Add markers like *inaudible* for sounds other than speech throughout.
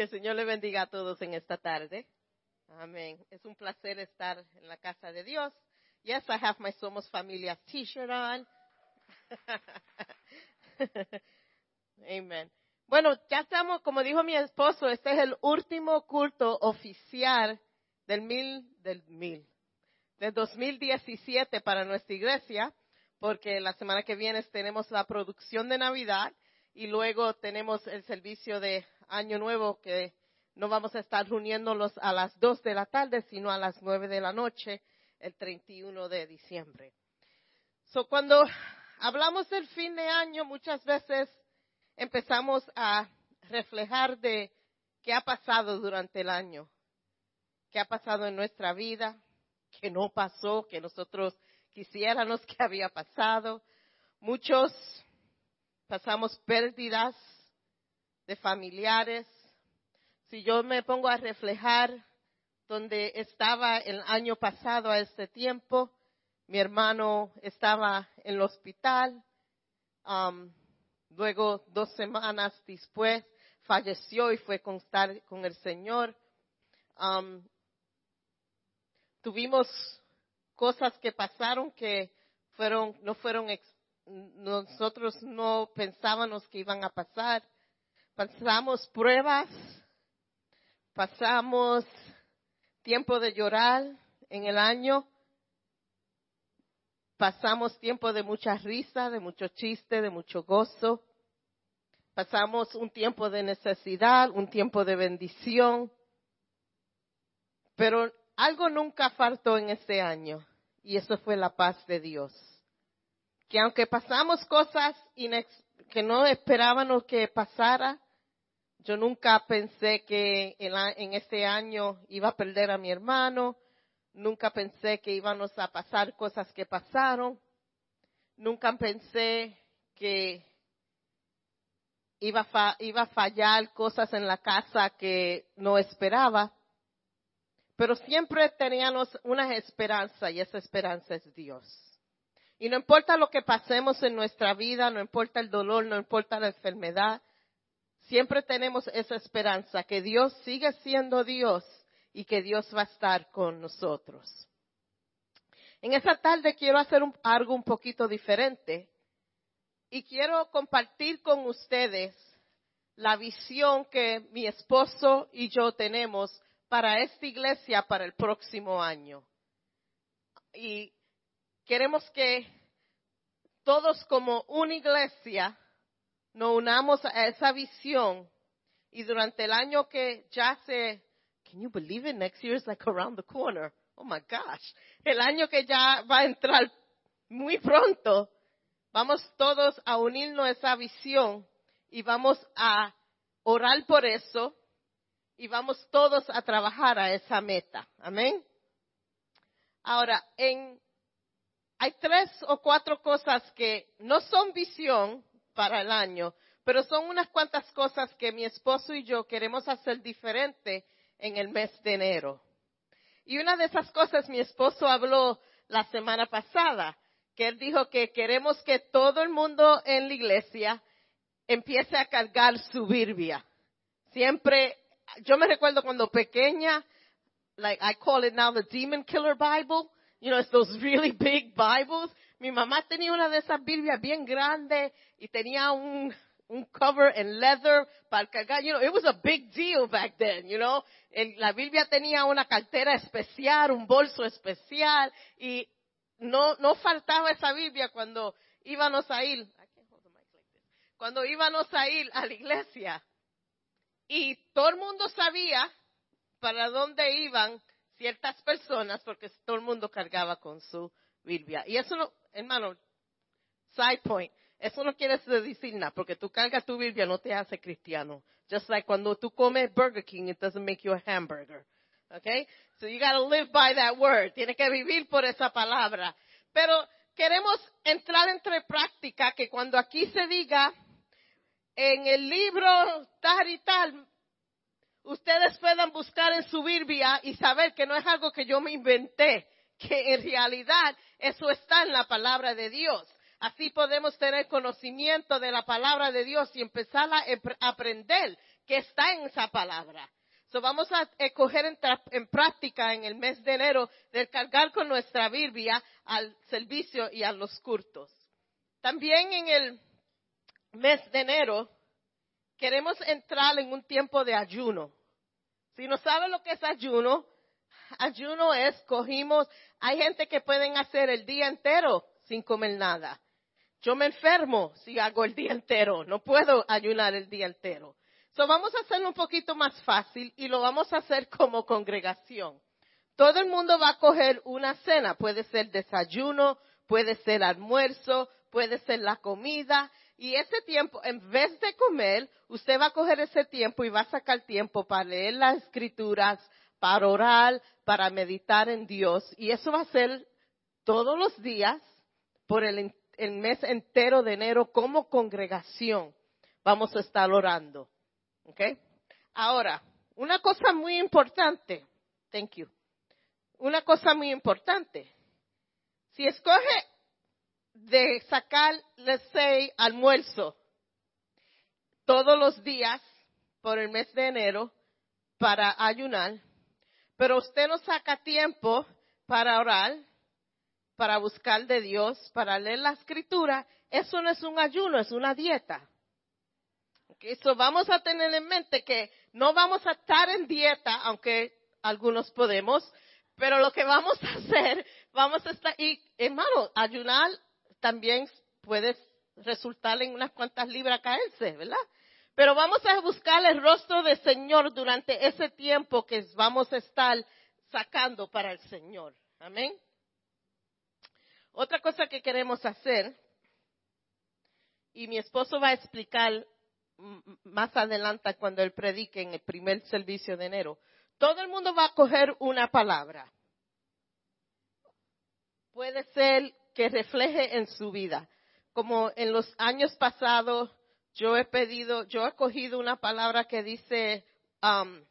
Que el Señor le bendiga a todos en esta tarde. Amén. Es un placer estar en la casa de Dios. Yes, I have my Somos Familia t-shirt on. *laughs* Amen. Bueno, ya estamos, como dijo mi esposo, este es el último culto oficial del mil, del mil, del 2017 para nuestra iglesia, porque la semana que viene tenemos la producción de Navidad y luego tenemos el servicio de Año Nuevo que no vamos a estar reuniéndolos a las 2 de la tarde, sino a las 9 de la noche, el 31 de diciembre. So, cuando hablamos del fin de año, muchas veces empezamos a reflejar de qué ha pasado durante el año, qué ha pasado en nuestra vida, qué no pasó, que nosotros quisiéramos que había pasado. Muchos pasamos pérdidas de familiares. Si yo me pongo a reflejar donde estaba el año pasado a este tiempo, mi hermano estaba en el hospital. Um, luego, dos semanas después, falleció y fue con, con el Señor. Um, tuvimos cosas que pasaron que fueron, no fueron, nosotros no pensábamos que iban a pasar. Pasamos pruebas, pasamos tiempo de llorar en el año, pasamos tiempo de mucha risa, de mucho chiste, de mucho gozo, pasamos un tiempo de necesidad, un tiempo de bendición, pero algo nunca faltó en este año y eso fue la paz de Dios. Que aunque pasamos cosas que no esperábamos que pasara, yo nunca pensé que en, este año iba a perder a mi hermano, nunca pensé que íbamos a pasar cosas que pasaron, nunca pensé que iba a fallar cosas en la casa que no esperaba. Pero siempre teníamos una esperanza y esa esperanza es Dios. Y no importa lo que pasemos en nuestra vida, no importa el dolor, no importa la enfermedad, siempre tenemos esa esperanza que Dios sigue siendo Dios y que Dios va a estar con nosotros. En esta tarde quiero hacer algo un poquito diferente y quiero compartir con ustedes la visión que mi esposo y yo tenemos para esta iglesia para el próximo año. Y queremos que todos como una iglesia nos unamos a esa visión y durante el año que ya se, can you believe it? Next year is like around the corner. Oh my gosh. El año que ya va a entrar muy pronto, vamos todos a unirnos a esa visión y vamos a orar por eso y vamos todos a trabajar a esa meta. Amén. Ahora, en, hay tres o cuatro cosas que no son visión para el año, pero son unas cuantas cosas que mi esposo y yo queremos hacer diferente en el mes de enero. Y una de esas cosas mi esposo habló la semana pasada, que él dijo que queremos que todo el mundo en la iglesia empiece a cargar su Biblia. Siempre yo me recuerdo cuando pequeña, like I call it now the Demon Killer Bible. You know, it's those really *laughs* big Bibles. Mi mamá tenía una de esas Biblias bien grandes y tenía un, un cover en leather para cargar. You know, it was a big deal back then, you know. la Biblia tenía una cartera especial, un bolso especial y no, no faltaba esa Biblia cuando íbamos a ir. Cuando íbamos a ir a la iglesia. Y todo el mundo sabía para dónde iban ciertas personas porque todo el mundo cargaba con su Biblia. Y eso no, hermano, side point, eso no quiere decir nada, porque tú cargas tu Biblia no te hace cristiano. Just like cuando tú comes Burger King, it doesn't make you a hamburger. Okay? So you gotta live by that word. Tienes que vivir por esa palabra. Pero queremos entrar entre práctica que cuando aquí se diga en el libro tal y tal, ustedes puedan buscar en su Biblia y saber que no es algo que yo me inventé, que en realidad eso está en la palabra de Dios. Así podemos tener conocimiento de la palabra de Dios y empezar a aprender que está en esa palabra. So vamos a escoger en, práctica en el mes de enero de cargar con nuestra Biblia al servicio y a los cultos. También en el mes de enero queremos entrar en un tiempo de ayuno. Si no sabe lo que es ayuno, ayuno es cogimos, hay gente que pueden hacer el día entero sin comer nada. Yo me enfermo si hago el día entero, no puedo ayunar el día entero. So vamos a hacerlo un poquito más fácil y lo vamos a hacer *laughs* como congregación. Todo el mundo va a coger una cena, puede ser desayuno, puede ser almuerzo, puede ser la comida, y ese tiempo, en vez de comer, usted va a coger ese tiempo y va a sacar tiempo para leer las escrituras, para orar, para meditar en Dios. Y eso va a ser todos los días por el, mes entero de enero como congregación. Vamos a estar orando. ¿Ok? Ahora, una cosa muy importante. Thank you. Una cosa muy importante. Si escoge de sacar, let's say, almuerzo todos los días por el mes de enero para ayunar, pero usted no saca tiempo para orar, para buscar de Dios, para leer la escritura, eso no es un ayuno, es una dieta. Eso vamos a tener en mente que no vamos a estar en dieta, aunque algunos podemos, pero lo que vamos a *laughs* hacer, vamos a estar, y hermano, ayunar también puede resultar en unas cuantas libras caerse, ¿verdad? Pero vamos a buscar el rostro del Señor durante ese tiempo que vamos a estar sacando para el Señor. Amén. Otra cosa que queremos hacer, y mi esposo va a explicar más adelante cuando él predique en el primer servicio de enero, todo el mundo va a coger una palabra. Puede ser que refleje en su vida. Como en los años pasados, yo he pedido, yo he cogido una palabra que dice um,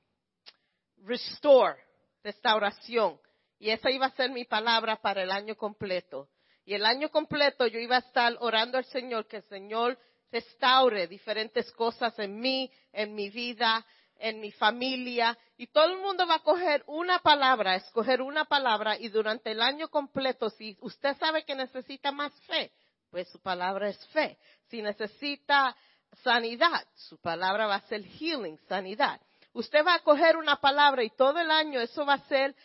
restore, restauración. Y esa iba a ser mi palabra para el año completo. Y el año completo yo iba a estar orando al Señor, que el Señor restaure diferentes cosas en mí, en mi vida, en mi familia, y todo el mundo va a coger una palabra, escoger una palabra, y durante el año completo, si usted sabe que necesita más fe, pues su palabra es fe. Si necesita sanidad, su palabra va a ser healing, sanidad. Usted va a coger una palabra y todo el año eso va a ser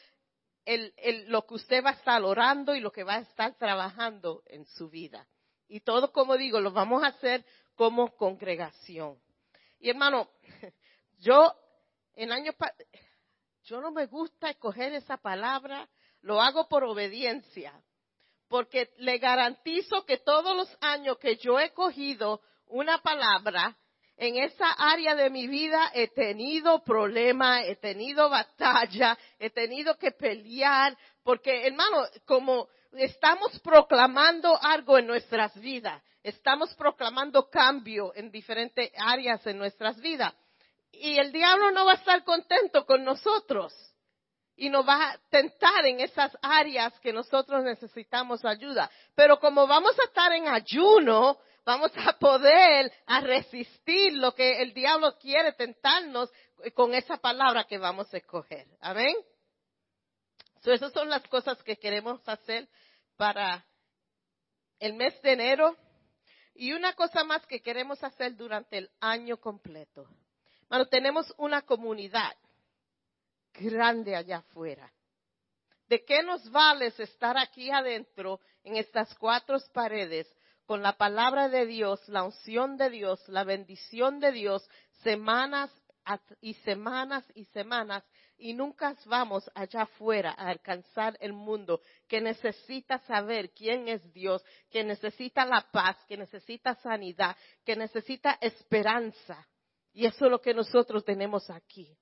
lo que usted va a estar orando y lo que va a estar trabajando en su vida. Y todo, como digo, lo vamos a hacer como congregación. Y hermano, yo, en año, yo no me gusta escoger esa palabra, lo hago por obediencia, porque le garantizo que todos los años que yo he cogido una palabra, en esa área de mi vida he tenido problemas, he tenido batalla, he tenido que pelear, porque hermano, como estamos proclamando algo en nuestras vidas, estamos proclamando cambio en diferentes áreas en nuestras vidas y el diablo no va a estar contento con nosotros y nos va a tentar en esas áreas que nosotros necesitamos ayuda. Pero como vamos a estar en ayuno, vamos a poder a resistir lo que el diablo quiere tentarnos con esa palabra que vamos a escoger. Amén. So, esas son las cosas que queremos hacer para el mes de enero y una cosa más que queremos hacer durante el año completo. Bueno, tenemos una comunidad grande allá afuera. ¿De qué nos vale estar aquí adentro en estas cuatro paredes con la palabra de Dios, la unción de Dios, la bendición de Dios, semanas y semanas y semanas y nunca vamos allá afuera a alcanzar el mundo que necesita saber quién es Dios, que necesita la paz, que necesita sanidad, que necesita esperanza. Y eso es lo que nosotros tenemos aquí.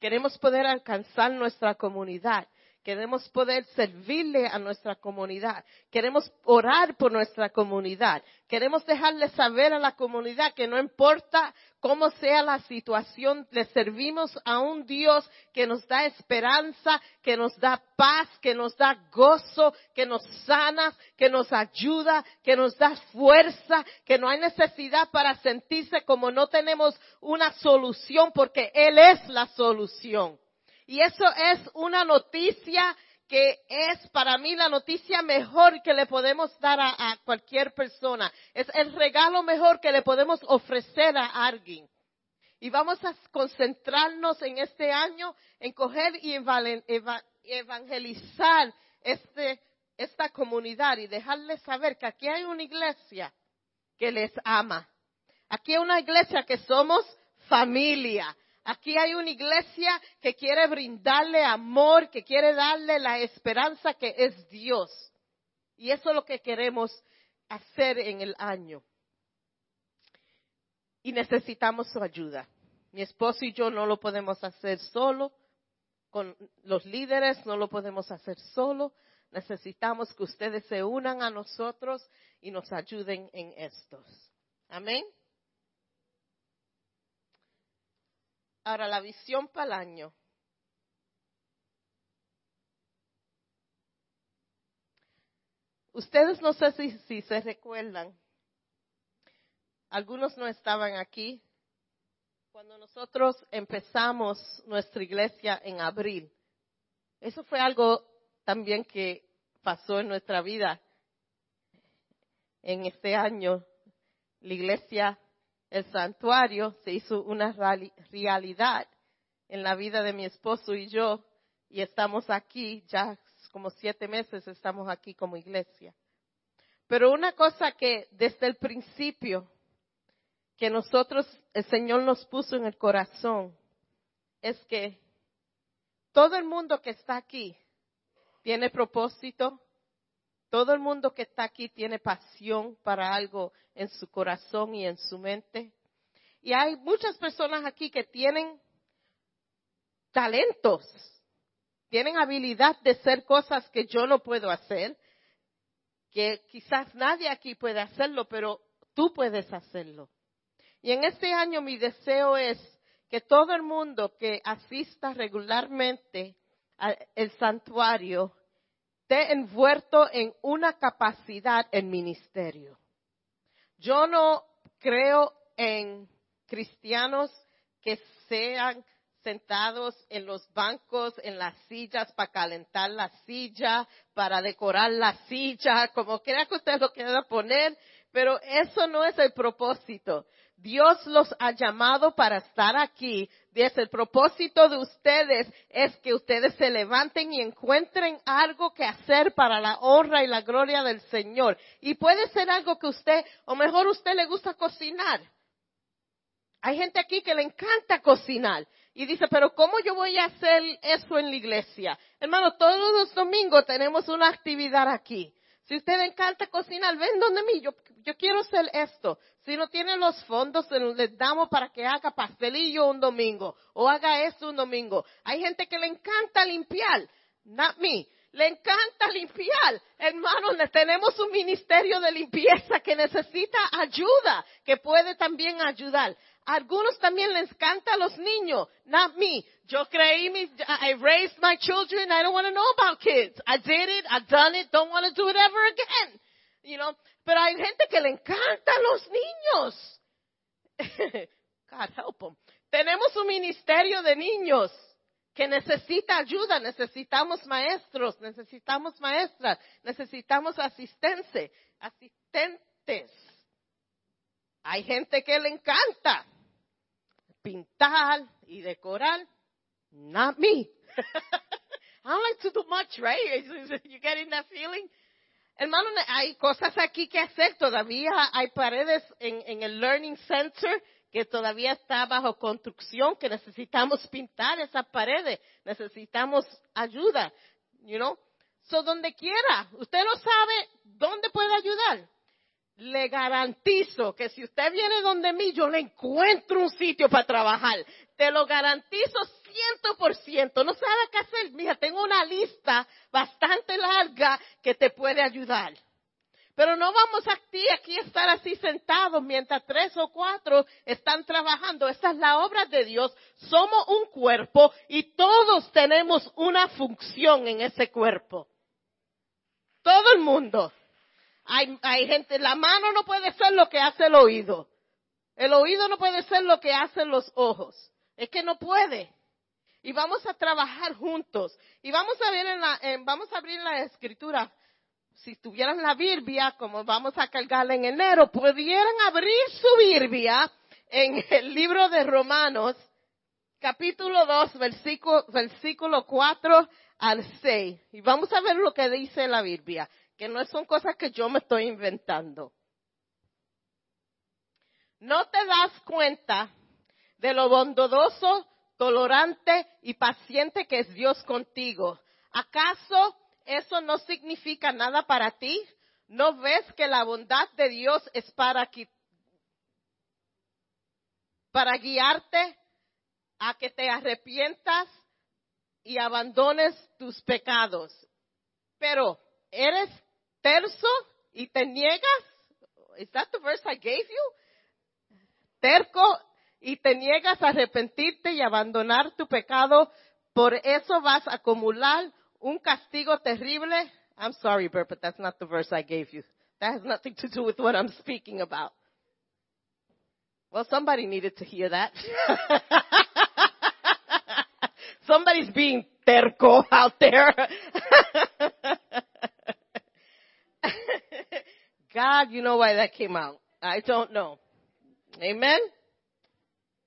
Queremos poder alcanzar nuestra comunidad. Queremos poder servirle a nuestra comunidad. Queremos orar por nuestra comunidad. Queremos dejarle saber a la comunidad que no importa cómo sea la situación, le servimos a un Dios que nos da esperanza, que nos da paz, que nos da gozo, que nos sana, que nos ayuda, que nos da fuerza, que no hay necesidad para sentirse como no tenemos una solución porque Él es la solución. Y eso es una noticia que es para mí la noticia mejor que le podemos dar a, cualquier persona. Es el regalo mejor que le podemos ofrecer a alguien. Y vamos a concentrarnos en este año en coger y evangelizar este, esta comunidad y dejarles saber que aquí hay una iglesia que les ama. Aquí hay una iglesia que somos familia. Aquí hay una iglesia que quiere brindarle amor, que quiere darle la esperanza que es Dios. Y eso es lo que queremos hacer en el año. Y necesitamos su ayuda. Mi esposo y yo no lo podemos hacer solo. Con los líderes no lo podemos hacer solo. Necesitamos que ustedes se unan a nosotros y nos ayuden en estos. Amén. Ahora, la visión para el año. Ustedes no sé si, se recuerdan, algunos no estaban aquí, cuando nosotros empezamos nuestra iglesia en abril. Eso fue algo también que pasó en nuestra vida. En este año, la iglesia el santuario se hizo una realidad en la vida de mi esposo y yo, y estamos aquí, ya como siete meses estamos aquí como iglesia. Pero una cosa que desde el principio, que nosotros, el Señor nos puso en el corazón, es que todo el mundo que está aquí tiene propósito, todo el mundo que está aquí tiene pasión para algo en su corazón y en su mente. Y hay muchas personas aquí que tienen talentos, tienen habilidad de hacer cosas que yo no puedo hacer, que quizás nadie aquí puede hacerlo, pero tú puedes hacerlo. Y en este año mi deseo es que todo el mundo que asista regularmente al santuario esté envuelto en una capacidad en ministerio. Yo no creo en cristianos que sean sentados en los bancos, en las sillas para calentar la silla, para decorar la silla, como quiera que usted lo quiera poner, pero eso no es el propósito. Dios los ha llamado para estar aquí. Dice, el propósito de ustedes es que ustedes se levanten y encuentren algo que hacer para la honra y la gloria del Señor. Y puede ser algo que usted, o mejor usted le gusta cocinar. Hay gente aquí que le encanta cocinar. Y dice, pero ¿cómo yo voy a hacer eso en la iglesia? Hermano, todos los domingos tenemos una actividad aquí. Si usted le encanta cocinar, ven donde mí, yo, yo quiero hacer esto. Si no tiene los fondos, les damos para que haga pastelillo un domingo o haga esto un domingo. Hay gente que le encanta limpiar, not me. Le encanta limpiar. Hermanos, tenemos un ministerio de limpieza que necesita ayuda, que puede también ayudar. Algunos también les encanta a los niños, not me. Yo creí, mi, I raised my children, I don't want to know about kids. I did it, I've done it, don't want to do it ever again. You know, pero hay gente que le encanta a los niños. *laughs* God help them. Tenemos un ministerio de niños que necesita ayuda, necesitamos maestros, necesitamos maestras, necesitamos asistencia, asistentes. Hay gente que le encanta pintar y decorar. Not me. *laughs* I don't like to do much, right? *laughs* You getting that feeling? Hermano, hay cosas aquí que hacer. Todavía hay paredes en, en el Learning Center que todavía está bajo construcción, que necesitamos pintar esas paredes. Necesitamos ayuda, you know. So, donde quiera. Usted no sabe dónde puede ayudar le garantizo que si usted viene donde mí, yo le encuentro un sitio para trabajar. Te lo garantizo ciento por ciento. No sabe qué hacer. Mira, tengo una lista bastante larga que te puede ayudar. Pero no vamos aquí, aquí a estar así sentados mientras tres o cuatro están trabajando. Esta es la obra de Dios. Somos un cuerpo y todos tenemos una función en ese cuerpo. Todo el mundo. Hay, gente, la mano no puede ser lo que hace el oído. El oído no puede ser lo que hacen los ojos. Es que no puede. Y vamos a trabajar juntos. Y vamos a ver en la, vamos a abrir la escritura. Si tuvieran la Biblia, como vamos a cargarla en enero, pudieran abrir su Biblia en el libro de Romanos, capítulo 2, versículo, versículo 4 al 6. Y vamos a ver lo que dice la Biblia que no son cosas que yo me estoy inventando. No te das cuenta de lo bondadoso, tolerante y paciente que es Dios contigo. ¿Acaso eso no significa nada para ti? ¿No ves que la bondad de Dios es para, para guiarte a que te arrepientas y abandones tus pecados? Pero, ¿eres terso y te niegas. Is that the verse I gave you? Terco y te niegas a arrepentirte y abandonar tu pecado. Por eso vas a acumular un castigo terrible. I'm sorry, Bert, but that's not the verse I gave you. That has nothing to do with what I'm speaking about. Well, somebody needed to hear that. *laughs* Somebody's being terco out there. *laughs* *laughs* God, you know why that came out. I don't know. Amen.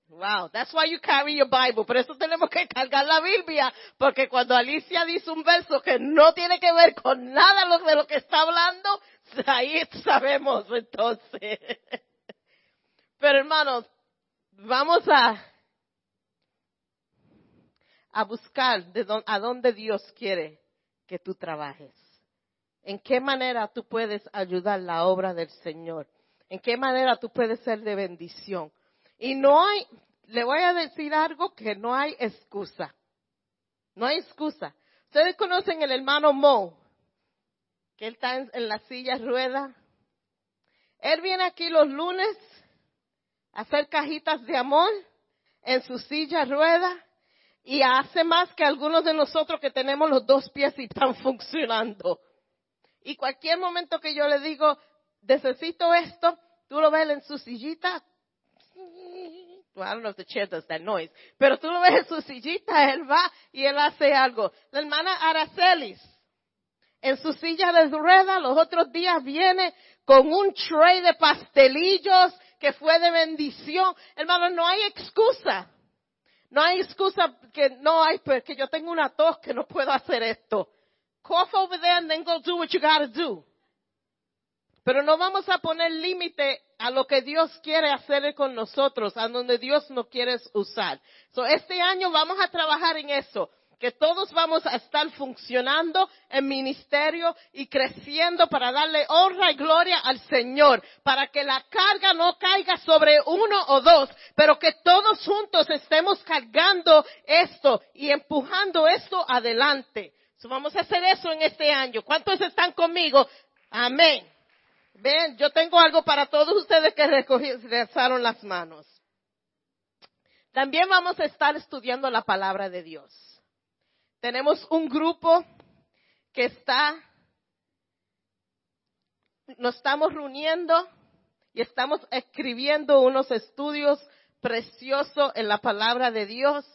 Wow, that's why you carry your Bible. Por eso tenemos que cargar la Biblia, porque cuando Alicia dice un verso que no tiene que ver con nada de lo que está hablando, ahí sabemos entonces. *laughs* Pero hermanos, vamos a a buscar de a dónde Dios quiere que tú trabajes. ¿En qué manera tú puedes ayudar la obra del Señor? ¿En qué manera tú puedes ser de bendición? Y no hay, le voy a decir algo que no hay excusa. No hay excusa. Ustedes conocen el hermano Mo, que él está en, la silla rueda. Él viene aquí los lunes a hacer cajitas de amor en su silla rueda y hace más que algunos de nosotros que tenemos los dos pies y están *laughs* funcionando. Y cualquier momento que yo le digo, necesito esto, tú lo ves en su sillita. I don't know if the chair does that noise. Pero tú lo ves en su sillita, él va y él hace algo. La hermana Aracelis, en su silla de rueda, los otros días viene con un tray de pastelillos que fue de bendición. Hermano, no hay excusa. No hay excusa que no hay, pues, yo tengo una tos que no puedo hacer esto cough over there and then go do what you gotta do. Pero no vamos a poner límite a lo que Dios quiere hacer con nosotros, a donde Dios nos quiere usar. So, este año vamos a trabajar en eso, que todos vamos a estar funcionando en ministerio y creciendo para darle honra y gloria al Señor, para que la carga no caiga sobre uno o dos, pero que todos juntos estemos cargando esto y empujando esto adelante vamos a hacer eso en este año. ¿Cuántos están conmigo? Amén. Ven, yo tengo algo para todos ustedes que regresaron las manos. También vamos a estar estudiando la palabra de Dios. Tenemos un grupo que está, nos estamos reuniendo y estamos escribiendo unos estudios preciosos en la palabra de Dios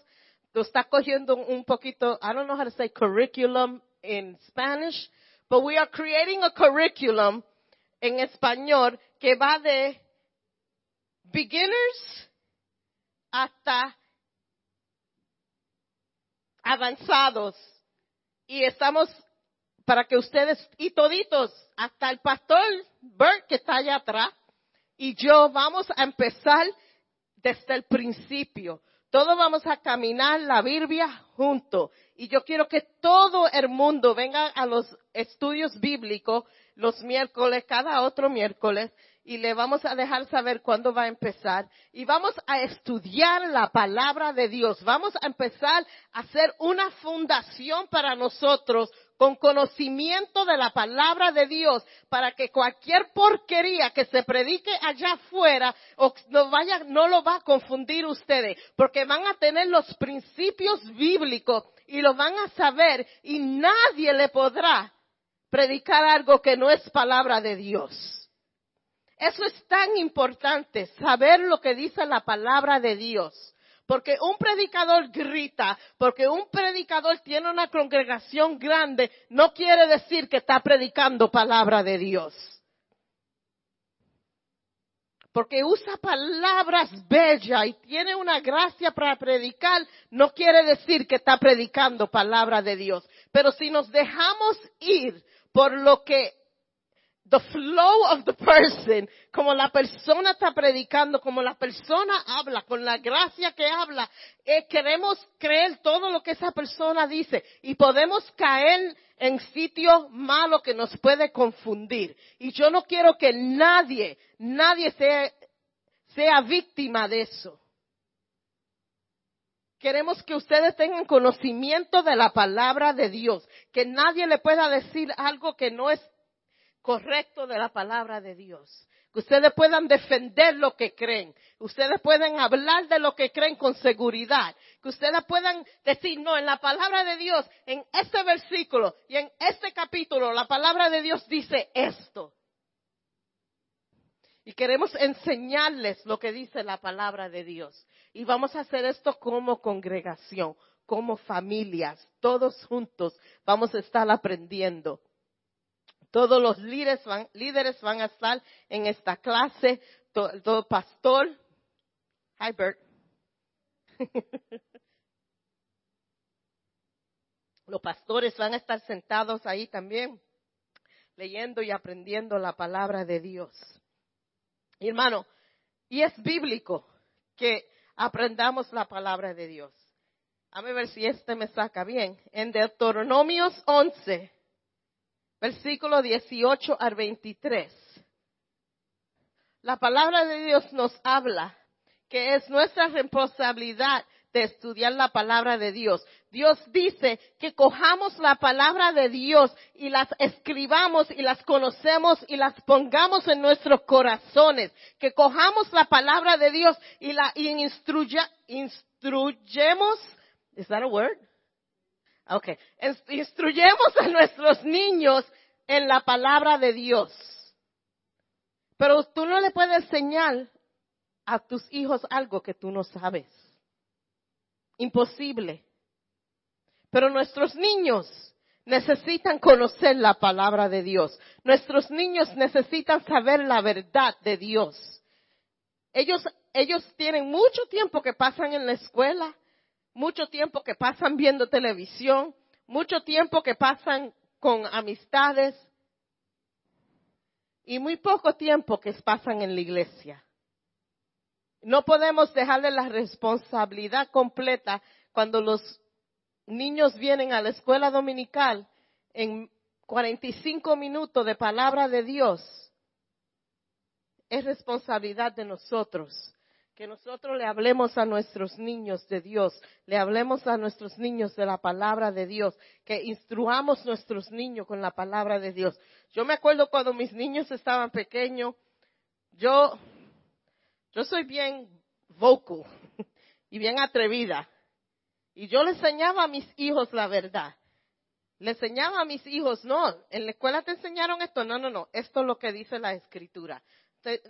está cogiendo un poquito, I don't know how to say curriculum in Spanish, but we are creating a curriculum en español que va de beginners hasta avanzados. Y estamos para que ustedes y toditos, hasta el pastor Bert que está allá atrás, y yo vamos a empezar desde el principio. Todos vamos a caminar la Biblia juntos. Y yo quiero que todo el mundo venga a los estudios bíblicos los miércoles, cada otro miércoles, y le vamos a dejar saber cuándo va a empezar y vamos a estudiar la palabra de Dios. Vamos a empezar a hacer una fundación para nosotros con conocimiento de la palabra de Dios para que cualquier porquería que se predique allá afuera no vaya, no lo va a confundir ustedes, porque van a tener los principios bíblicos y lo van a saber y nadie le podrá predicar algo que no es palabra de Dios. Eso es tan importante, saber lo que dice la palabra de Dios. Porque un predicador grita, porque un predicador tiene una congregación grande, no quiere decir que está predicando palabra de Dios. Porque usa palabras bellas y tiene una gracia para predicar, no quiere decir que está predicando palabra de Dios. Pero si nos dejamos ir por lo que the flow of the person, como la persona está predicando, como la persona habla, con la gracia que habla, eh, queremos creer todo lo que esa persona dice y podemos caer en sitio malo que nos puede confundir. Y yo no quiero que nadie, nadie sea, sea víctima de eso. Queremos que ustedes tengan conocimiento de la palabra de Dios, que nadie le pueda decir algo que no es correcto de la palabra de Dios. Que ustedes puedan defender lo que creen. Ustedes pueden hablar de lo que creen con seguridad. Que ustedes puedan decir, no, en la palabra de Dios, en este versículo y en este capítulo, la palabra de Dios dice esto. Y queremos enseñarles lo que dice la palabra de Dios. Y vamos a hacer esto como congregación, como familias, todos juntos vamos a estar aprendiendo. Todos los líderes van, líderes van a estar en esta clase. Todo, pastor. Hi, Bert. *laughs* los pastores van a estar sentados ahí también, leyendo y aprendiendo la palabra de Dios. hermano, y es bíblico que aprendamos la palabra de Dios. A ver si este me saca bien. En Deuteronomios 11, versículo 18 al 23. La palabra de Dios nos habla que es nuestra responsabilidad de estudiar la palabra de Dios. Dios dice que cojamos la palabra de Dios y las escribamos y las conocemos y las pongamos en nuestros corazones. Que cojamos la palabra de Dios y la instruya, instruyemos. Is that a word? Ok. Instruyemos a nuestros niños en la palabra de Dios. Pero tú no le puedes enseñar a tus hijos algo que tú no sabes. Imposible. Pero nuestros niños necesitan conocer la palabra de Dios. Nuestros niños necesitan saber la verdad de Dios. Ellos, ellos tienen mucho tiempo que pasan en la escuela, mucho tiempo que pasan viendo televisión, mucho tiempo que pasan con amistades y muy poco tiempo que pasan en la iglesia. No podemos dejarle la responsabilidad completa cuando los niños vienen a la escuela dominical en 45 minutos de palabra de Dios. Es responsabilidad de nosotros que nosotros le hablemos a nuestros niños de Dios, le hablemos a nuestros niños de la palabra de Dios, que instruamos nuestros niños con la palabra de Dios. Yo me acuerdo cuando mis niños estaban pequeños, yo, yo soy bien vocal *laughs* y bien atrevida. Y yo le enseñaba a mis hijos la verdad. Le enseñaba a mis hijos, no, en la escuela te enseñaron esto, no, no, no, esto es lo que dice la escritura.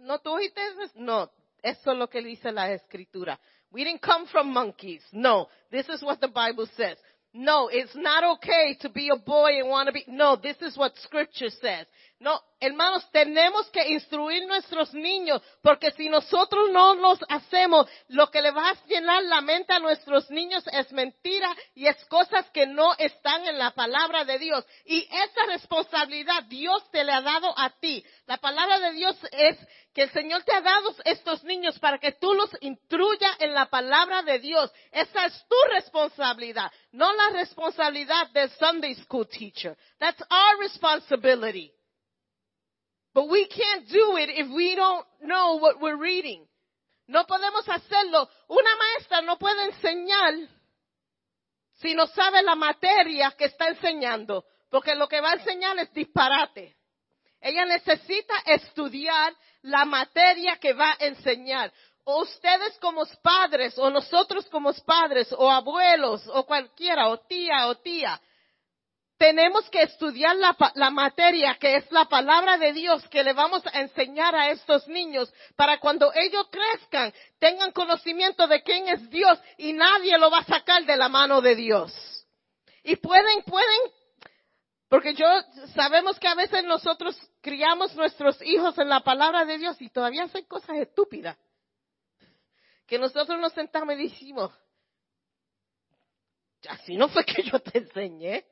No, tú oíste, no, eso es lo que dice la escritura. We didn't come from monkeys. No, this is what the Bible says. No, it's not okay to be a boy and want to be. No, this is what scripture says. No, hermanos, tenemos que instruir nuestros niños, porque si nosotros no los hacemos, lo que le va a llenar la mente a nuestros niños es mentira y es cosas que no están en la palabra de Dios. Y esa responsabilidad Dios te le ha dado a ti. La palabra de Dios es que el Señor te ha dado estos niños para que tú los instruya en la palabra de Dios. Esa es tu responsabilidad, no la responsabilidad del Sunday school teacher. That's our responsibility. But we can't do it if we don't know what we're reading. No podemos hacerlo. Una maestra no puede enseñar si no sabe la materia que está enseñando, porque lo que va a enseñar es disparate. Ella necesita estudiar la materia que va a enseñar. O ustedes como padres, o nosotros como padres, o abuelos, o cualquiera, o tía, o tía, tenemos que estudiar la, la, materia que es la palabra de Dios que le vamos a enseñar a estos niños para cuando ellos crezcan tengan conocimiento de quién es Dios y nadie lo va a sacar de la mano de Dios. Y pueden, pueden, porque yo sabemos que a veces nosotros criamos nuestros hijos en la palabra de Dios y todavía hacen cosas estúpidas. Que nosotros nos sentamos y decimos, así no fue que yo te enseñé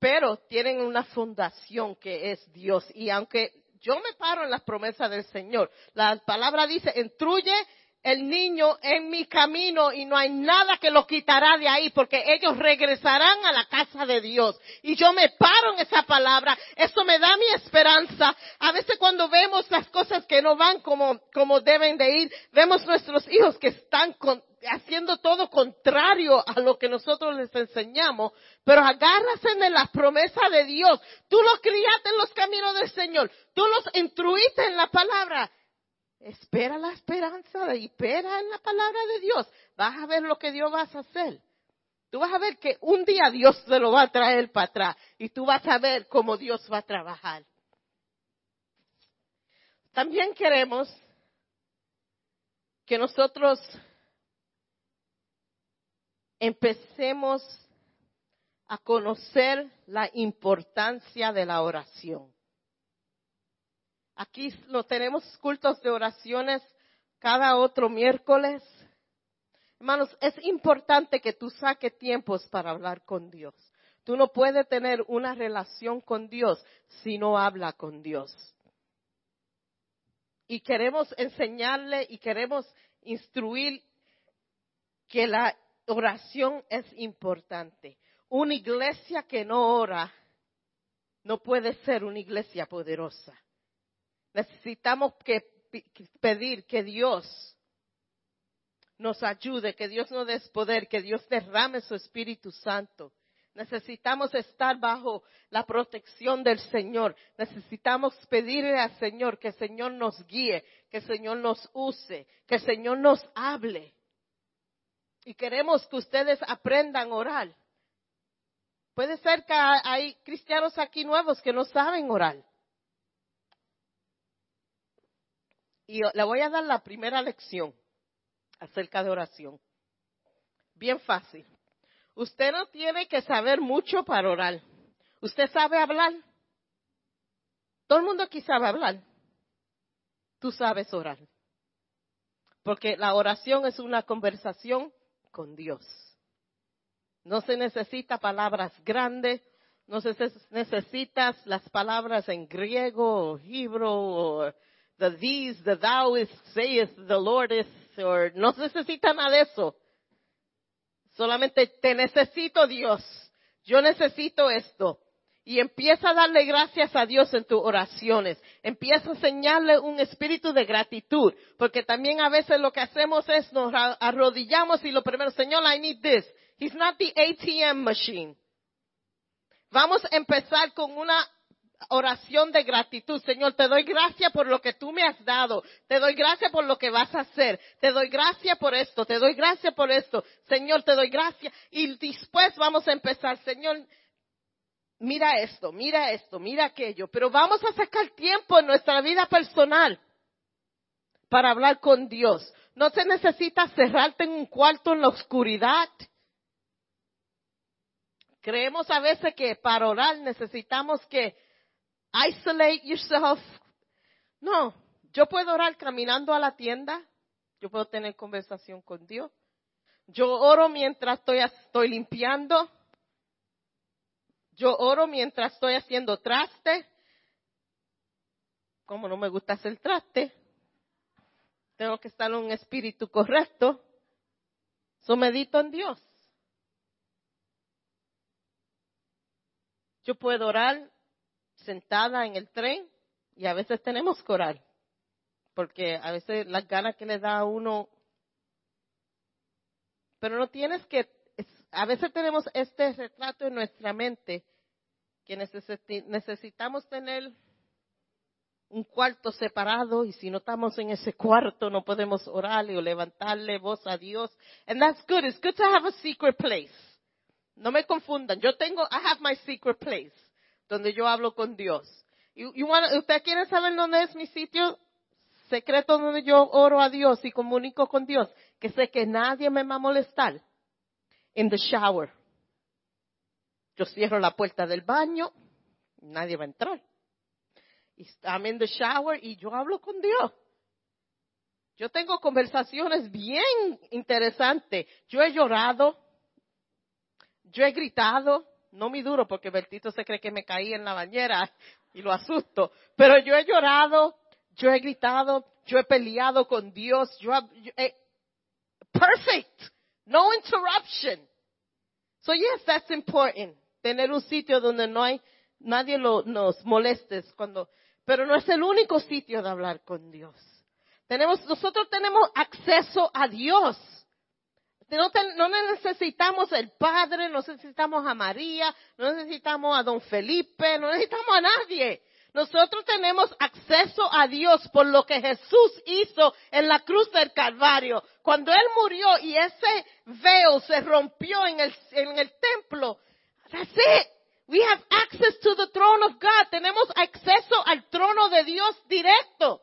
pero tienen una fundación que es Dios. Y aunque yo me paro en las promesas del Señor, la palabra dice, intruye el niño en mi camino y no hay nada que lo quitará de ahí porque ellos regresarán a la casa de Dios. Y yo me paro en esa palabra, eso me da mi esperanza. A veces cuando vemos las cosas que no van como, como deben de ir, vemos nuestros hijos que están haciendo todo contrario a lo que nosotros les enseñamos, pero agárrase en la promesa de Dios. Tú los criaste en los caminos del Señor, tú los instruiste en la palabra Espera la esperanza y espera en la palabra de Dios. Vas a ver lo que Dios va a hacer. Tú vas a ver que un día Dios se lo va a traer para atrás y tú vas a ver cómo Dios va a trabajar. También queremos que nosotros empecemos a conocer la importancia de la oración. Aquí lo tenemos cultos de oraciones cada otro miércoles. Hermanos, es importante que tú saques tiempos para hablar con Dios. Tú no puedes tener una relación con Dios si no habla con Dios. Y queremos enseñarle y queremos instruir que la oración es importante. Una iglesia que no ora no puede ser una iglesia poderosa. Necesitamos que, pedir que Dios nos ayude, que Dios nos dé poder, que Dios derrame su Espíritu Santo. Necesitamos estar bajo la protección del Señor. Necesitamos pedirle al Señor que el Señor nos guíe, que el Señor nos use, que el Señor nos hable. Y queremos que ustedes aprendan a orar. Puede ser que hay cristianos aquí nuevos que no saben orar. Y le voy a dar la primera lección acerca de oración. Bien fácil. Usted no tiene que saber mucho para orar. ¿Usted sabe hablar? Todo el mundo aquí sabe hablar. Tú sabes orar. Porque la oración es una conversación con Dios. No se necesita palabras grandes, no se necesitas las palabras en griego o hebro o the these, the thou is, sayest, the Lord is, or no necesita nada de eso. Solamente te necesito Dios. Yo necesito esto. Y empieza a darle gracias a Dios en tus oraciones. Empieza a enseñarle un espíritu de gratitud. Porque también a veces lo que hacemos es nos arrodillamos y lo primero, Señor, I need this. He's not the ATM machine. Vamos a empezar con una oración de gratitud. Señor, te doy gracias por lo que tú me has dado. Te doy gracias por lo que vas a hacer. Te doy gracias por esto. Te doy gracias por esto. Señor, te doy gracias. Y después vamos a empezar. Señor, mira esto, mira esto, mira aquello. Pero vamos a sacar tiempo en nuestra vida personal para hablar con Dios. No se necesita cerrarte en un cuarto en la oscuridad. Creemos a veces que para orar necesitamos que isolate yourself. No, yo puedo orar caminando a la tienda, yo puedo tener conversación con Dios. Yo oro mientras estoy, limpiando. Yo oro mientras estoy haciendo traste. Como no me gusta hacer traste, tengo que estar en un espíritu correcto. So medito en Dios. Yo puedo orar sentada en el tren y a veces tenemos que orar, porque a veces las ganas que le da a uno, pero no tienes que, a veces tenemos este retrato en nuestra mente que necesitamos tener un cuarto separado y si no estamos en ese cuarto no podemos orarle o levantarle voz a Dios. And that's good. It's good to have a secret place. No me confundan. Yo tengo, I have my secret place donde yo hablo con Dios. ¿Usted quiere saber dónde es mi sitio secreto donde yo oro a Dios y comunico con Dios? Que sé que nadie me va a molestar. In the shower. Yo cierro la puerta del baño, nadie va a entrar. I'm in the shower y yo hablo con Dios. Yo tengo conversaciones bien interesantes. Yo he llorado, yo he gritado, no muy duro porque Bertito se cree que me caí en la bañera *laughs* y lo asusto, pero yo he llorado, yo he gritado, yo he peleado con Dios, yo, he, perfect, no interruption. So yes, that's important. Tener un sitio donde no hay nadie lo, nos moleste cuando, pero no es el único sitio de hablar con Dios. Tenemos, nosotros tenemos acceso a Dios. No, necesitamos el Padre, no necesitamos a María, no necesitamos a Don Felipe, no necesitamos a nadie. Nosotros tenemos acceso a Dios por lo que Jesús hizo en la cruz del Calvario. Cuando Él murió y ese veo se rompió en el, en el templo, that's it. We have access to the throne of God. Tenemos acceso al trono de Dios directo.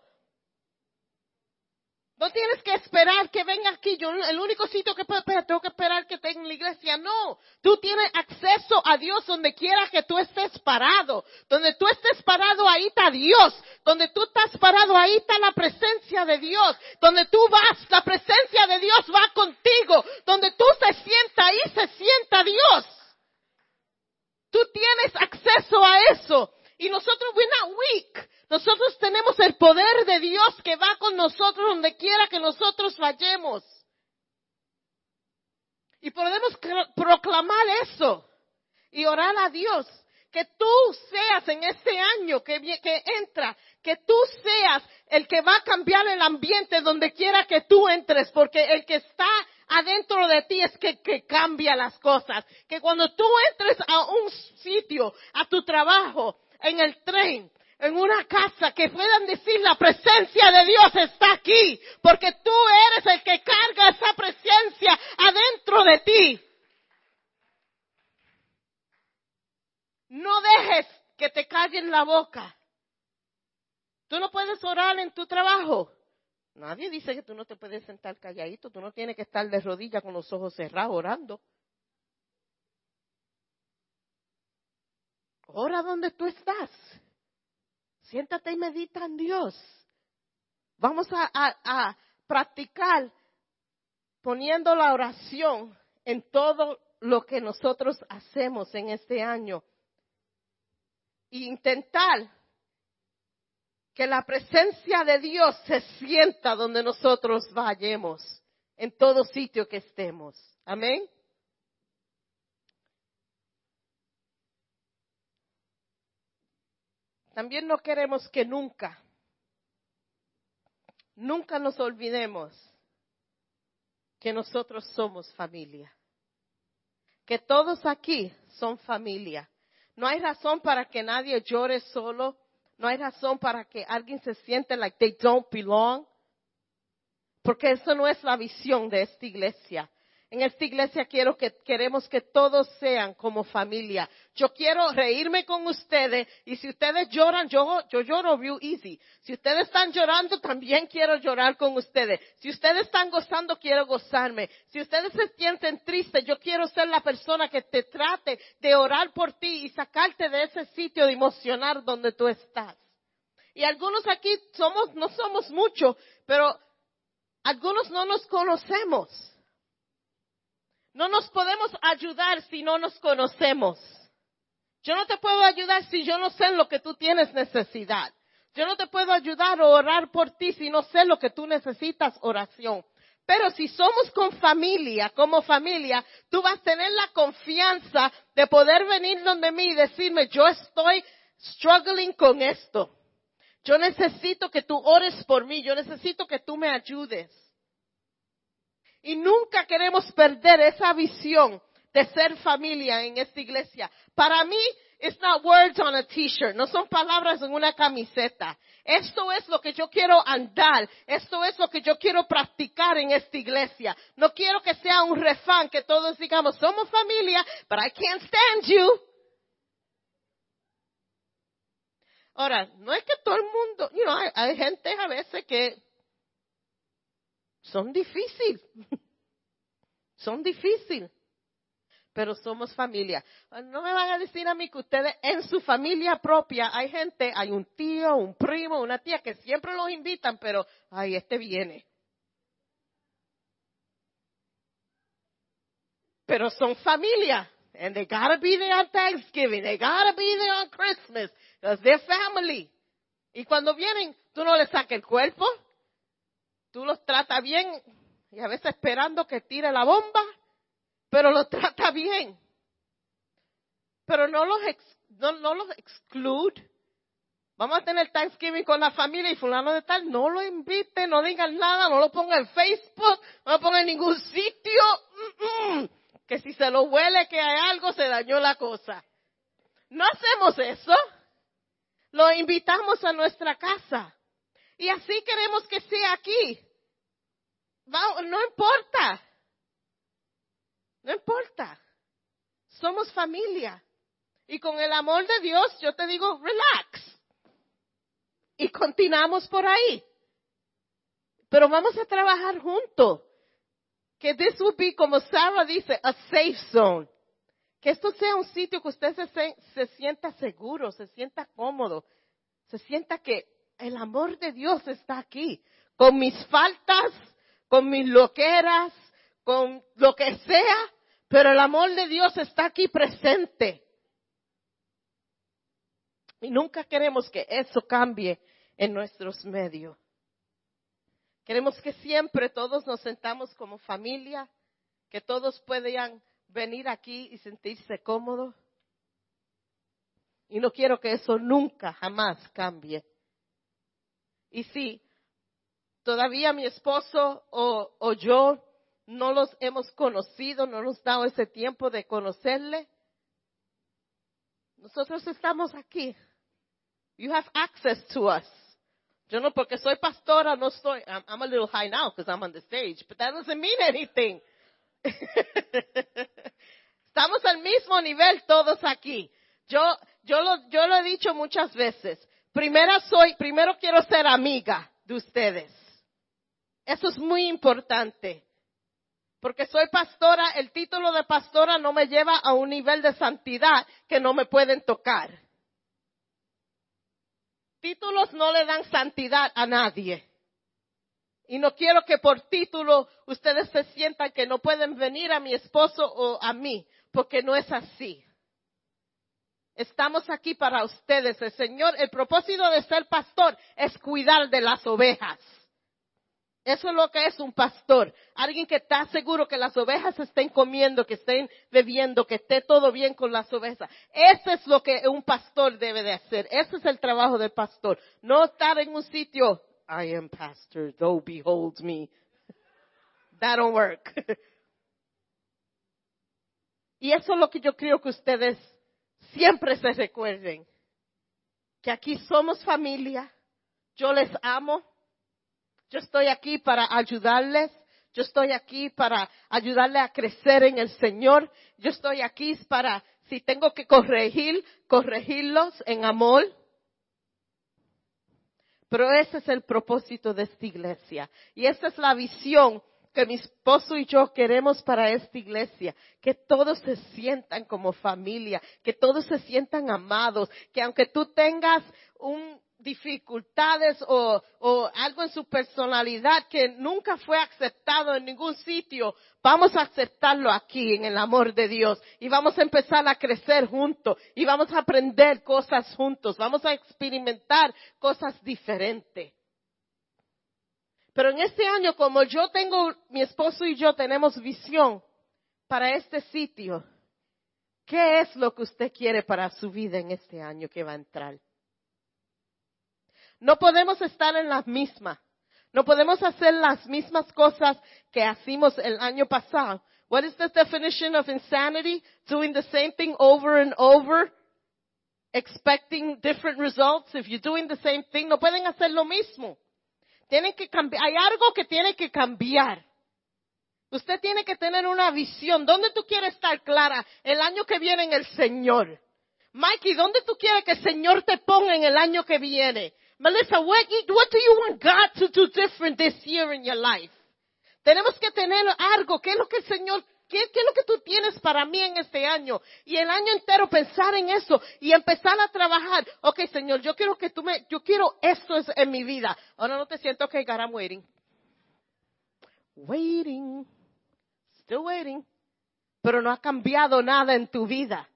No tienes que esperar que venga aquí. Yo, el único sitio que puedo esperar, tengo que esperar que tenga en la iglesia. No. Tú tienes acceso a Dios donde quiera que tú estés parado. Donde tú estés parado, ahí está Dios. Donde tú estás parado, ahí está la presencia de Dios. Donde tú vas, la presencia de Dios va contigo. Donde tú se sienta, ahí se sienta Dios. Tú tienes acceso a eso. Y nosotros, we're not weak. Nosotros tenemos el poder de Dios que va con nosotros donde quiera que nosotros vayamos. Y podemos proclamar eso y orar a Dios. Que tú seas en este año que, entra, que tú seas el que va a cambiar el ambiente donde quiera que tú entres, porque el que está adentro de ti es que cambia las cosas. Que cuando tú entres a un sitio, a tu trabajo, en el tren, en una casa que puedan decir la presencia de Dios está aquí, porque tú eres el que carga esa presencia adentro de ti. No dejes que te callen la boca. Tú no puedes orar en tu trabajo. Nadie dice que tú no te puedes sentar calladito, tú no tienes que estar de rodillas con los ojos cerrados orando. Ora donde tú estás. Siéntate y medita en Dios. Vamos a, practicar poniendo la oración en todo lo que nosotros hacemos en este año. E intentar que la presencia de Dios se sienta donde nosotros vayamos, en todo sitio que estemos. Amén. También no queremos que nunca, nunca nos olvidemos que nosotros somos familia. Que todos aquí son familia. No hay razón para que nadie llore solo. No hay razón para que alguien se siente like they don't belong. Porque eso no es la visión de esta iglesia. En esta iglesia quiero que queremos que todos sean como familia. Yo quiero reírme con ustedes y si ustedes lloran, yo, yo lloro real easy. Si ustedes están llorando, también quiero llorar con ustedes. Si ustedes están gozando, quiero gozarme. Si ustedes se sienten tristes, yo quiero ser la persona que te trate de orar por ti y sacarte de ese sitio de emocionar donde tú estás. Y algunos aquí somos, no somos muchos, pero algunos no nos conocemos. No nos podemos ayudar si no nos conocemos. Yo no te puedo ayudar si yo no sé lo que tú tienes necesidad. Yo no te puedo ayudar o orar por ti si no sé lo que tú necesitas oración. Pero si somos con familia, como familia, tú vas a tener la confianza de poder venir donde mí y decirme, yo estoy struggling con esto. Yo necesito que tú ores por mí, yo necesito que tú me ayudes. Y nunca queremos perder esa visión de ser familia en esta iglesia. Para mí, it's not words on a t-shirt, no son palabras en una camiseta. Esto es lo que yo quiero andar, esto es lo que yo quiero practicar en esta iglesia. No quiero que sea un refán que todos digamos, somos familia, but I can't stand you. Ahora, no es que todo el mundo, you know, hay, hay gente a veces que son difíciles, *laughs* son difíciles pero somos familia. No me van a decir a mí que ustedes en su familia propia hay gente, hay un tío, un primo, una tía que siempre los invitan, pero, ay, este viene. Pero son familia. And they gotta be there on Thanksgiving. They gotta be there on Christmas. Because they're family. Y cuando vienen, tú no les sacas el cuerpo. Tú los tratas bien. Y a veces esperando que tire la bomba pero lo *laughs* trata bien. Pero no los, no, no los exclude. Vamos a tener Thanksgiving con la familia y fulano de tal, no lo invite, no digan nada, no lo ponga en Facebook, no lo ponga en ningún sitio. Que si se lo huele que hay algo, se dañó la cosa. No hacemos eso. Lo invitamos a nuestra casa. Y así queremos que sea aquí. No importa. No importa. Somos familia. Y con el amor de Dios, yo te digo, relax. Y continuamos por ahí. Pero vamos a trabajar juntos. Que this would be, como Sarah dice, a safe zone. Que esto sea un sitio que usted se, se sienta seguro, se sienta cómodo, se sienta que el amor de Dios está aquí. Con mis faltas, con mis loqueras, con lo que sea, pero el amor de Dios está aquí presente. Y nunca queremos que eso cambie en nuestros medios. Queremos que siempre todos nos sentamos como familia, que todos puedan venir aquí y sentirse cómodos. Y no quiero que eso nunca, jamás cambie. Y si todavía mi esposo o, yo no los hemos conocido, no nos dado ese tiempo de conocerle. Nosotros estamos aquí. You have access to us. Yo no, porque soy pastora, no soy, I'm, a little high now because I'm on the stage, but that doesn't mean anything. *laughs* Estamos al mismo nivel todos aquí. Yo, yo lo, yo lo he dicho muchas veces. Primero soy, primero quiero ser amiga de ustedes. Eso es muy importante. Porque soy pastora, el título de pastora no me lleva a un nivel de santidad que no me pueden tocar. Títulos no le dan santidad a nadie. Y no quiero que por título ustedes se sientan que no pueden venir a mi esposo o a mí, porque no es así. Estamos aquí para ustedes. El Señor, el propósito de ser pastor es cuidar de las ovejas. Eso es lo que es un pastor. Alguien que está seguro que las ovejas estén comiendo, que estén bebiendo, que esté todo bien con las ovejas. Eso es lo que un pastor debe de hacer. Ese es el trabajo del pastor. No estar en un sitio, I am pastor, though behold me. That don't work. *laughs* Y eso es lo que yo creo que ustedes siempre se recuerden. Que aquí somos familia. Yo les amo yo estoy aquí para ayudarles. Yo estoy aquí para ayudarle a crecer en el Señor. Yo estoy aquí para, si tengo que corregir, corregirlos en amor. Pero ese es el propósito de esta iglesia. Y esa es la visión que mi esposo y yo queremos para esta iglesia, que todos se sientan como familia, que todos se sientan amados, que aunque tú tengas un dificultades o, o, algo en su personalidad que nunca fue aceptado en ningún sitio, vamos a aceptarlo aquí en el amor de Dios y vamos a empezar a crecer juntos y vamos a aprender cosas juntos, vamos a experimentar cosas diferentes. Pero en este año, como yo tengo, mi esposo y yo tenemos visión para este sitio, ¿qué es lo que usted quiere para su vida en este año que va a entrar? No podemos estar en la misma. No podemos hacer las mismas cosas que hicimos el año pasado. What is the definition of insanity? Doing the same thing over and over, expecting different results. If you're doing the same thing, no pueden hacer lo mismo. Tienen que cambiar. Hay algo que tiene que cambiar. Usted tiene que tener una visión. ¿Dónde tú quieres estar clara el año que viene en el Señor? Mikey, ¿dónde tú quieres que el Señor te ponga en el año que viene? Melissa, what, do you want God to do different this year in your life? Tenemos que tener algo. ¿Qué es lo que el Señor, qué, es lo que tú tienes para mí en este año? Y el año entero pensar en eso y empezar a trabajar. Ok, Señor, yo quiero que tú me, yo quiero esto en mi vida. Ahora no te siento, ok, God, I'm waiting. Waiting. Still waiting. Pero no ha cambiado nada en tu vida.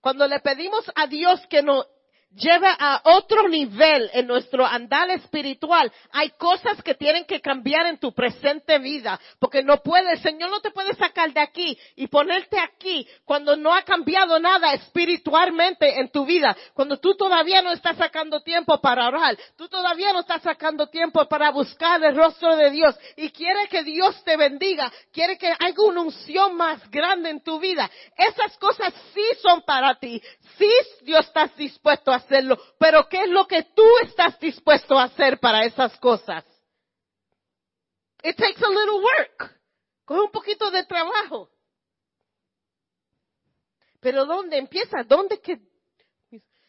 Cuando le pedimos a Dios que nos lleve a otro nivel en nuestro andar espiritual, hay cosas que tienen que cambiar en tu presente vida, porque no puede, el Señor no te puede sacar de aquí y ponerte aquí cuando no ha cambiado nada espiritualmente en tu vida, cuando tú todavía no estás sacando tiempo para orar, tú todavía no estás sacando tiempo para buscar el rostro de Dios y quiere que Dios te bendiga, quiere que haya una unción más grande en tu vida. Esas cosas sí son para ti, sí Dios estás dispuesto a pero ¿qué es lo que tú estás dispuesto a hacer para esas cosas? It takes a little work. Coge un poquito de trabajo. Pero ¿dónde empieza? ¿Dónde que,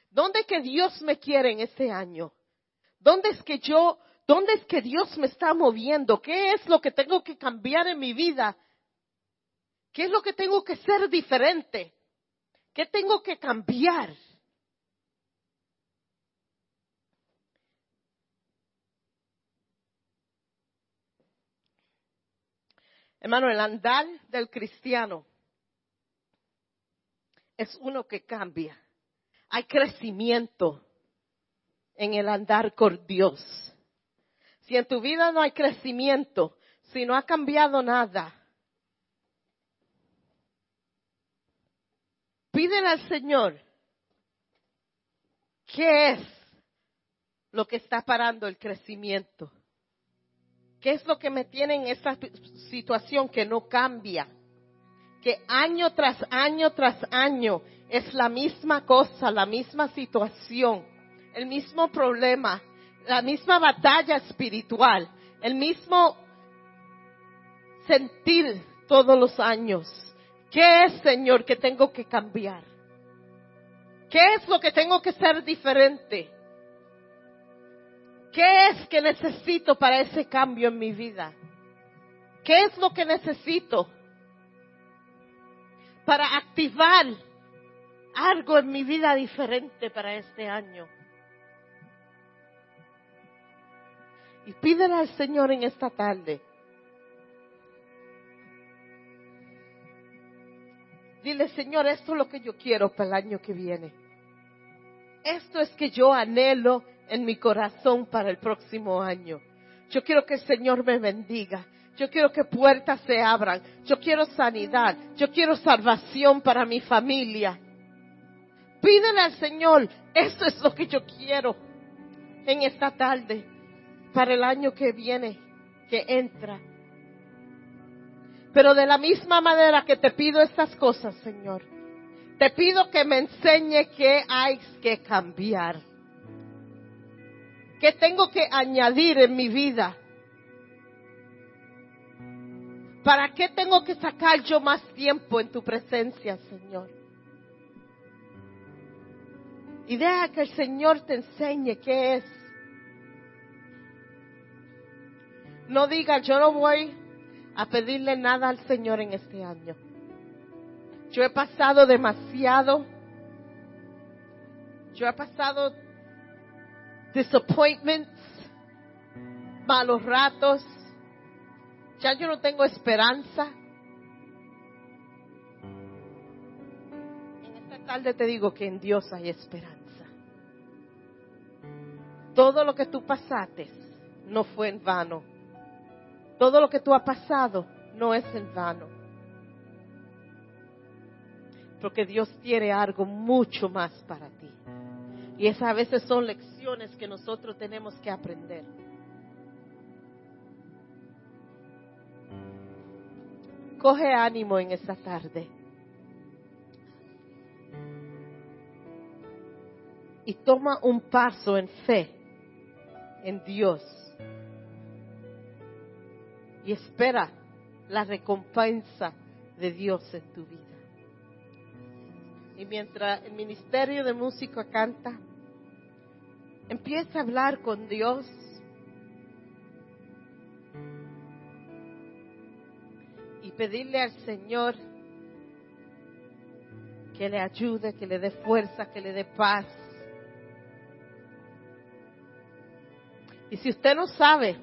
dónde que Dios me quiere en este año? ¿Dónde es que yo, dónde es que Dios me está moviendo? ¿Qué es lo que tengo que cambiar en mi vida? ¿Qué es lo que tengo que ser diferente? ¿Qué tengo que cambiar? Hermano, el andar del cristiano es uno que cambia. Hay crecimiento en el andar con Dios. Si en tu vida no hay crecimiento, si no ha cambiado nada, pídele al Señor qué es lo que está parando el crecimiento. ¿Qué es lo que me tiene en esta situación que no cambia? Que año tras año tras año es la misma cosa, la misma situación, el mismo problema, la misma batalla espiritual, el mismo sentir todos los años. ¿Qué es, Señor, que tengo que cambiar? ¿Qué es lo que tengo que ser diferente? ¿Qué es que necesito para ese cambio en mi vida? ¿Qué es lo que necesito para activar algo en mi vida diferente para este año? Y pídele al Señor en esta tarde. Dile, Señor, esto es lo que yo quiero para el año que viene. Esto es que yo anhelo en mi corazón para el próximo año. Yo quiero que el Señor me bendiga. Yo quiero que puertas se abran. Yo quiero sanidad. Yo quiero salvación para mi familia. Pídele al Señor, eso es lo que yo quiero en esta tarde, para el año que viene, que entra. Pero de la misma manera que te pido estas cosas, Señor, te pido que me enseñe qué hay que cambiar. ¿Qué tengo que añadir en mi vida? ¿Para qué tengo que sacar yo más tiempo en tu presencia, Señor? Y deja que el Señor te enseñe qué es. No diga, yo no voy a pedirle nada al Señor en este año. Yo he pasado demasiado. Yo he pasado disappointments, malos ratos. Ya yo no tengo esperanza. En esta tarde te digo que en Dios hay esperanza. Todo lo que tú pasaste no fue en vano. Todo lo que tú has pasado no es en vano. Porque Dios tiene algo mucho más para ti Y esas a veces son lecciones que nosotros tenemos que aprender. Coge ánimo en esta tarde. Y toma un paso en fe en Dios. Y espera la recompensa de Dios en tu vida. Y mientras el ministerio de música canta, empieza a hablar con Dios. Y pedirle al Señor que le ayude, que le dé fuerza, que le dé paz. Y si usted no sabe,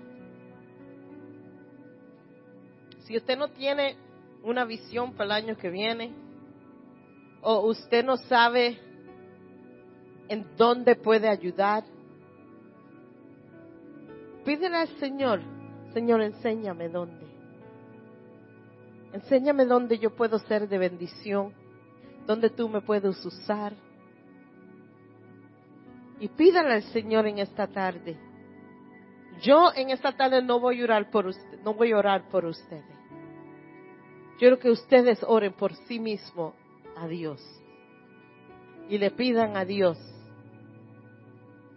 si usted no tiene una visión para el año que viene, o usted no sabe en dónde puede ayudar, pídele al Señor, Señor, enséñame dónde. Enséñame dónde yo puedo ser de bendición, dónde tú me puedes usar. Y pídale al Señor en esta tarde. Yo en esta tarde no voy a orar por usted, no voy a orar por ustedes. Quiero que ustedes oren por sí mismos a Dios y le pidan a Dios.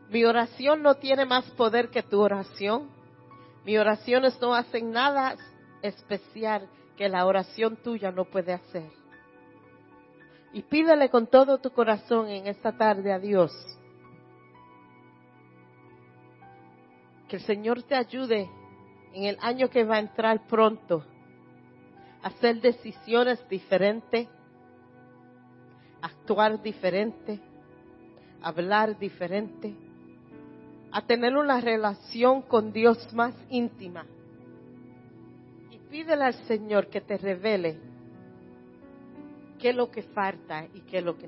Mi oración no tiene más poder que tu oración. Mis oraciones no hacen nada especial que la oración tuya no puede hacer. Y pídele con todo tu corazón en esta tarde a Dios que el Señor te ayude en el año que va a entrar pronto a hacer decisiones diferentes actuar diferente, hablar diferente, a tener una relación con Dios más íntima. Y pídele al Señor que te revele qué es lo que falta y qué es lo que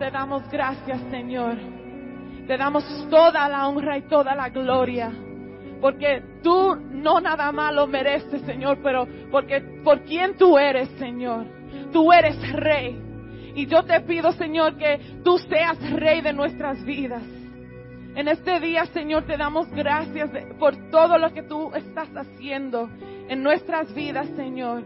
te damos gracias, Señor. Te damos toda la honra y toda la gloria. Porque tú no nada más lo mereces, Señor, pero porque por quien tú eres, Señor. Tú eres rey. Y yo te pido, Señor, que tú seas rey de nuestras vidas. En este día, Señor, te damos gracias por todo lo que tú estás haciendo en nuestras vidas, Señor.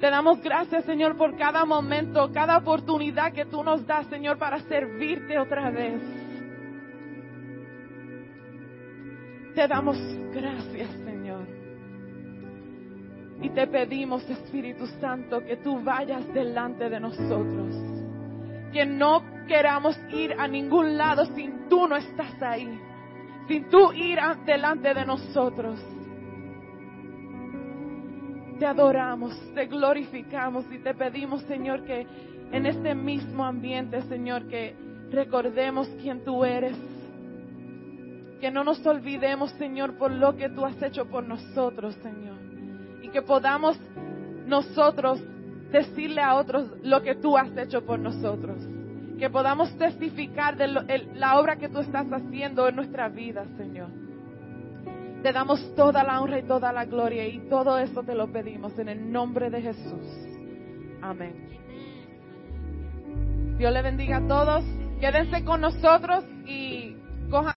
Te damos gracias, Señor, por cada momento, cada oportunidad que tú nos das, Señor, para servirte otra vez. Te damos gracias, Señor. Y te pedimos, Espíritu Santo, que tú vayas delante de nosotros. Que no queramos ir a ningún lado sin tú no estás ahí. Sin tú ir delante de nosotros. Te adoramos, te glorificamos y te pedimos, Señor, que en este mismo ambiente, Señor, que recordemos quién tú eres. Que no nos olvidemos, Señor, por lo que tú has hecho por nosotros, Señor. Y que podamos nosotros decirle a otros lo que tú has hecho por nosotros. Que podamos testificar de la obra que tú estás haciendo en nuestra vida, Señor. Te damos toda la honra y toda la gloria y todo esto te lo pedimos en el nombre de Jesús. Amén. Dios le bendiga a todos. Quédense con nosotros y cojan.